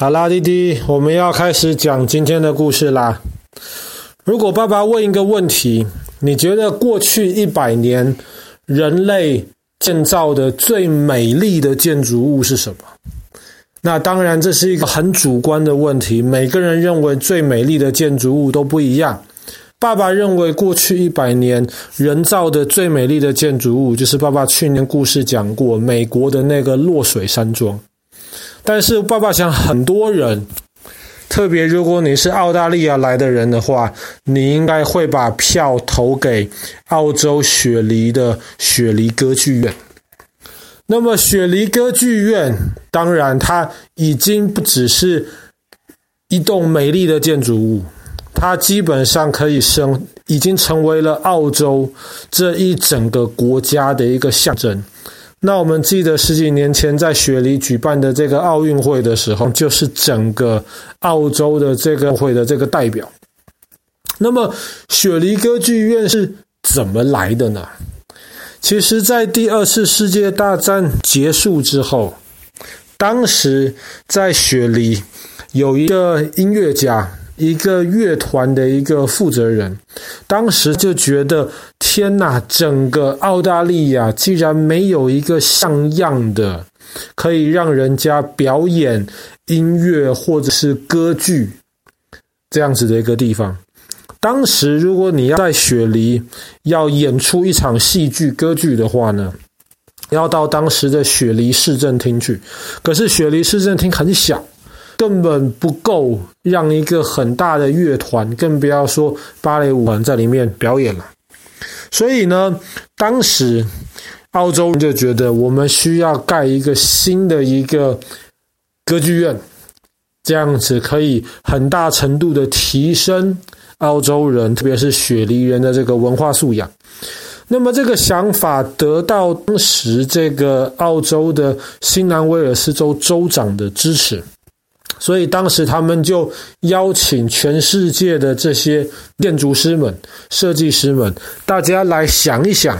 好啦，弟弟，我们要开始讲今天的故事啦。如果爸爸问一个问题，你觉得过去一百年人类建造的最美丽的建筑物是什么？那当然，这是一个很主观的问题，每个人认为最美丽的建筑物都不一样。爸爸认为过去一百年人造的最美丽的建筑物，就是爸爸去年故事讲过美国的那个落水山庄。但是爸爸想，很多人，特别如果你是澳大利亚来的人的话，你应该会把票投给澳洲雪梨的雪梨歌剧院。那么雪梨歌剧院，当然它已经不只是一栋美丽的建筑物，它基本上可以生，已经成为了澳洲这一整个国家的一个象征。那我们记得十几年前在雪梨举办的这个奥运会的时候，就是整个澳洲的这个会的这个代表。那么雪梨歌剧院是怎么来的呢？其实，在第二次世界大战结束之后，当时在雪梨有一个音乐家。一个乐团的一个负责人，当时就觉得天哪，整个澳大利亚竟然没有一个像样的可以让人家表演音乐或者是歌剧这样子的一个地方。当时如果你要在雪梨要演出一场戏剧歌剧的话呢，要到当时的雪梨市政厅去，可是雪梨市政厅很小。根本不够让一个很大的乐团，更不要说芭蕾舞团在里面表演了。所以呢，当时澳洲人就觉得我们需要盖一个新的一个歌剧院，这样子可以很大程度的提升澳洲人，特别是雪梨人的这个文化素养。那么这个想法得到当时这个澳洲的新南威尔士州州长的支持。所以当时他们就邀请全世界的这些建筑师们、设计师们，大家来想一想，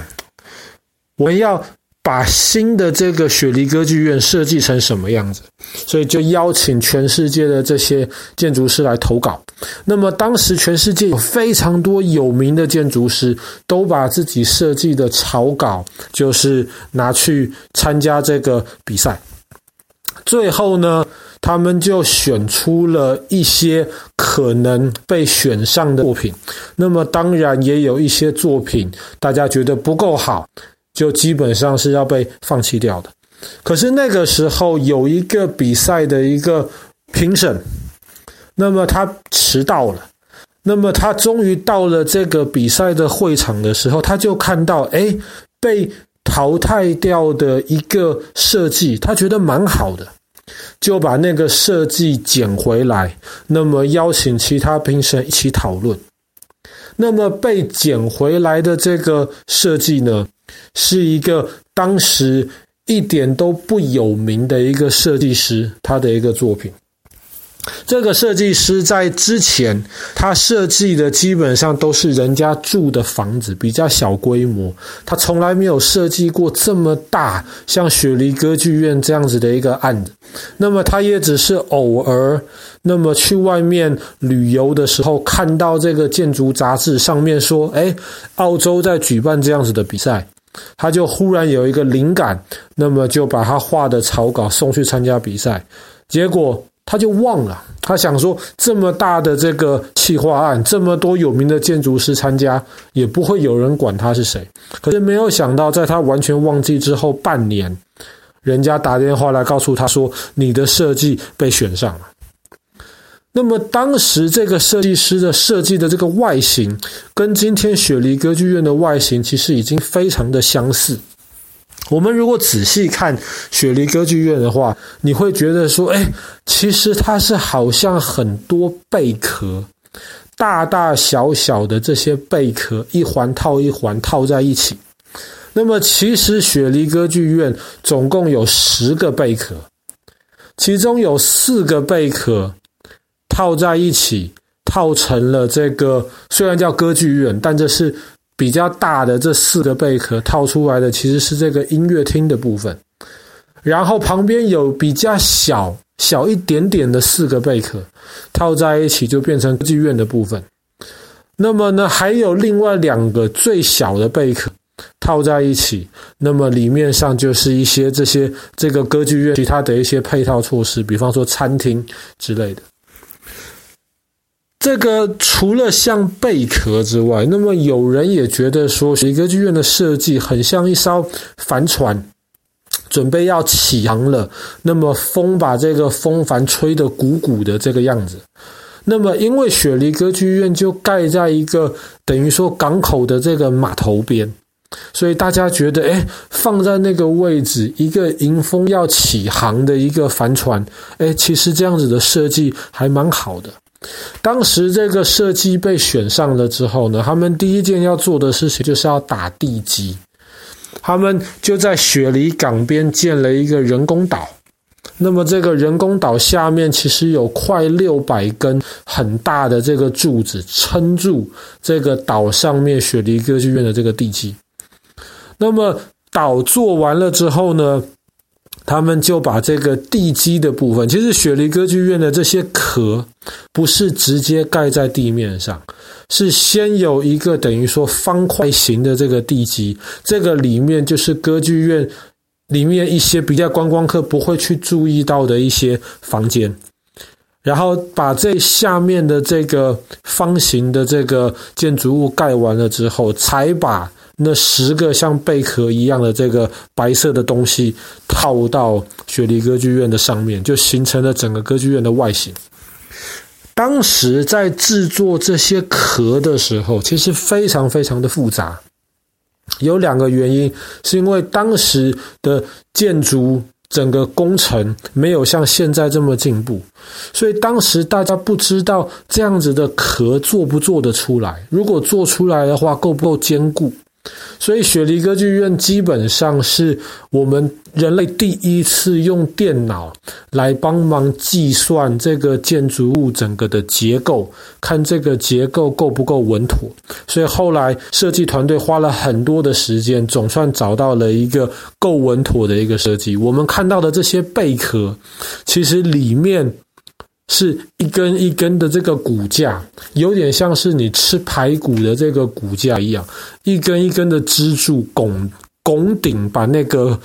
我们要把新的这个雪梨歌剧院设计成什么样子？所以就邀请全世界的这些建筑师来投稿。那么当时全世界有非常多有名的建筑师，都把自己设计的草稿，就是拿去参加这个比赛。最后呢，他们就选出了一些可能被选上的作品，那么当然也有一些作品大家觉得不够好，就基本上是要被放弃掉的。可是那个时候有一个比赛的一个评审，那么他迟到了，那么他终于到了这个比赛的会场的时候，他就看到，哎，被淘汰掉的一个设计，他觉得蛮好的。就把那个设计捡回来，那么邀请其他评审一起讨论。那么被捡回来的这个设计呢，是一个当时一点都不有名的一个设计师，他的一个作品。这个设计师在之前，他设计的基本上都是人家住的房子，比较小规模。他从来没有设计过这么大，像雪梨歌剧院这样子的一个案子。那么他也只是偶尔，那么去外面旅游的时候，看到这个建筑杂志上面说，哎，澳洲在举办这样子的比赛，他就忽然有一个灵感，那么就把他画的草稿送去参加比赛，结果。他就忘了，他想说这么大的这个企划案，这么多有名的建筑师参加，也不会有人管他是谁。可是没有想到，在他完全忘记之后半年，人家打电话来告诉他说，你的设计被选上了。那么当时这个设计师的设计的这个外形，跟今天雪梨歌剧院的外形其实已经非常的相似。我们如果仔细看雪梨歌剧院的话，你会觉得说，哎，其实它是好像很多贝壳，大大小小的这些贝壳一环套一环套在一起。那么，其实雪梨歌剧院总共有十个贝壳，其中有四个贝壳套在一起，套成了这个虽然叫歌剧院，但这是。比较大的这四个贝壳套出来的其实是这个音乐厅的部分，然后旁边有比较小小一点点的四个贝壳套在一起，就变成歌剧院的部分。那么呢，还有另外两个最小的贝壳套在一起，那么里面上就是一些这些这个歌剧院其他的一些配套措施，比方说餐厅之类的。这个除了像贝壳之外，那么有人也觉得说，雪梨歌剧院的设计很像一艘帆船。准备要起航了，那么风把这个风帆吹得鼓鼓的这个样子。那么因为雪梨歌剧院就盖在一个等于说港口的这个码头边，所以大家觉得，哎，放在那个位置，一个迎风要起航的一个帆船，哎，其实这样子的设计还蛮好的。当时这个设计被选上了之后呢，他们第一件要做的事情就是要打地基。他们就在雪梨港边建了一个人工岛，那么这个人工岛下面其实有快六百根很大的这个柱子撑住这个岛上面雪梨歌剧院的这个地基。那么岛做完了之后呢，他们就把这个地基的部分，其实雪梨歌剧院的这些壳不是直接盖在地面上，是先有一个等于说方块形的这个地基，这个里面就是歌剧院里面一些比较观光客不会去注意到的一些房间，然后把这下面的这个方形的这个建筑物盖完了之后，才把。那十个像贝壳一样的这个白色的东西套到雪梨歌剧院的上面，就形成了整个歌剧院的外形。当时在制作这些壳的时候，其实非常非常的复杂。有两个原因，是因为当时的建筑整个工程没有像现在这么进步，所以当时大家不知道这样子的壳做不做得出来。如果做出来的话，够不够坚固？所以，雪梨歌剧院基本上是我们人类第一次用电脑来帮忙计算这个建筑物整个的结构，看这个结构够不够稳妥。所以后来设计团队花了很多的时间，总算找到了一个够稳妥的一个设计。我们看到的这些贝壳，其实里面。是一根一根的这个骨架，有点像是你吃排骨的这个骨架一样，一根一根的支柱拱拱顶，把那个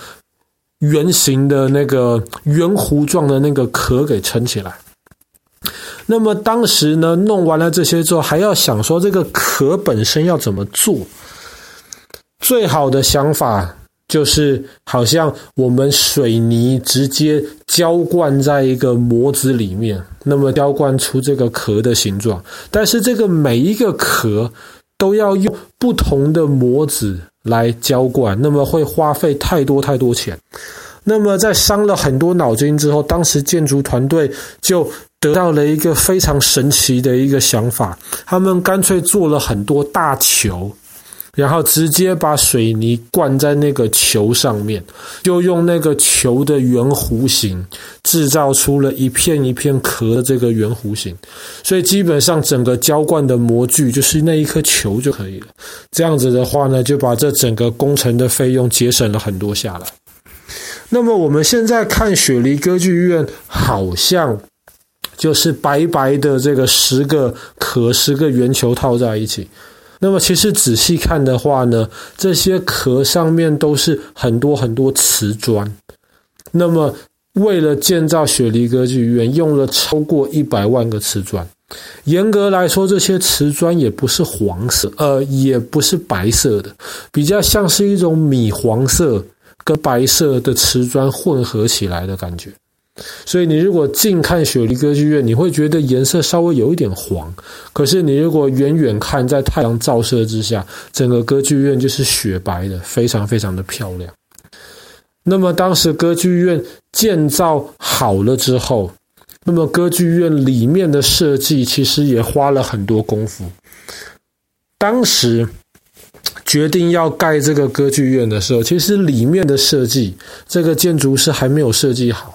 圆形的那个圆弧状的那个壳给撑起来。那么当时呢，弄完了这些之后，还要想说这个壳本身要怎么做，最好的想法。就是好像我们水泥直接浇灌在一个模子里面，那么浇灌出这个壳的形状。但是这个每一个壳都要用不同的模子来浇灌，那么会花费太多太多钱。那么在伤了很多脑筋之后，当时建筑团队就得到了一个非常神奇的一个想法，他们干脆做了很多大球。然后直接把水泥灌在那个球上面，就用那个球的圆弧形制造出了一片一片壳的这个圆弧形，所以基本上整个浇灌的模具就是那一颗球就可以了。这样子的话呢，就把这整个工程的费用节省了很多下来。那么我们现在看雪梨歌剧院，好像就是白白的这个十个壳，十个圆球套在一起。那么其实仔细看的话呢，这些壳上面都是很多很多瓷砖。那么为了建造雪梨歌剧院，用了超过一百万个瓷砖。严格来说，这些瓷砖也不是黄色，呃，也不是白色的，比较像是一种米黄色跟白色的瓷砖混合起来的感觉。所以，你如果近看雪梨歌剧院，你会觉得颜色稍微有一点黄。可是，你如果远远看，在太阳照射之下，整个歌剧院就是雪白的，非常非常的漂亮。那么，当时歌剧院建造好了之后，那么歌剧院里面的设计其实也花了很多功夫。当时决定要盖这个歌剧院的时候，其实里面的设计，这个建筑师还没有设计好。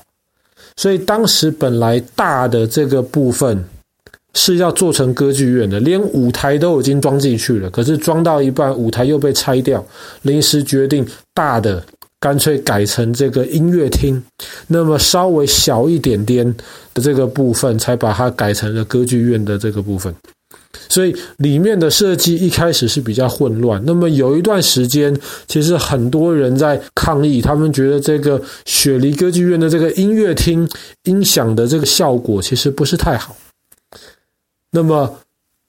所以当时本来大的这个部分是要做成歌剧院的，连舞台都已经装进去了。可是装到一半，舞台又被拆掉，临时决定大的干脆改成这个音乐厅，那么稍微小一点点的这个部分，才把它改成了歌剧院的这个部分。所以里面的设计一开始是比较混乱。那么有一段时间，其实很多人在抗议，他们觉得这个雪梨歌剧院的这个音乐厅音响的这个效果其实不是太好。那么。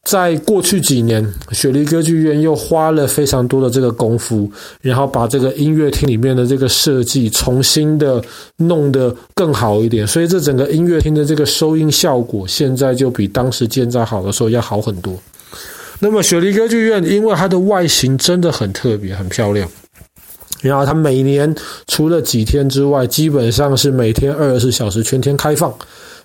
在过去几年，雪梨歌剧院又花了非常多的这个功夫，然后把这个音乐厅里面的这个设计重新的弄得更好一点，所以这整个音乐厅的这个收音效果现在就比当时建造好的时候要好很多。那么雪梨歌剧院因为它的外形真的很特别，很漂亮。然后它每年除了几天之外，基本上是每天二十四小时全天开放，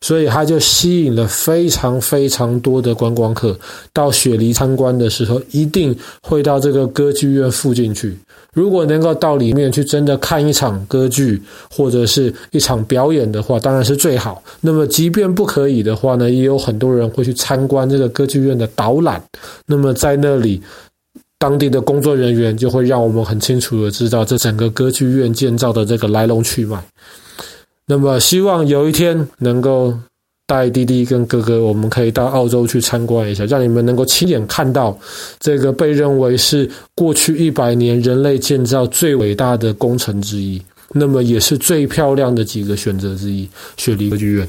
所以它就吸引了非常非常多的观光客到雪梨参观的时候，一定会到这个歌剧院附近去。如果能够到里面去真的看一场歌剧或者是一场表演的话，当然是最好。那么即便不可以的话呢，也有很多人会去参观这个歌剧院的导览。那么在那里。当地的工作人员就会让我们很清楚的知道这整个歌剧院建造的这个来龙去脉。那么，希望有一天能够带弟弟跟哥哥，我们可以到澳洲去参观一下，让你们能够亲眼看到这个被认为是过去一百年人类建造最伟大的工程之一，那么也是最漂亮的几个选择之一——雪梨歌剧院。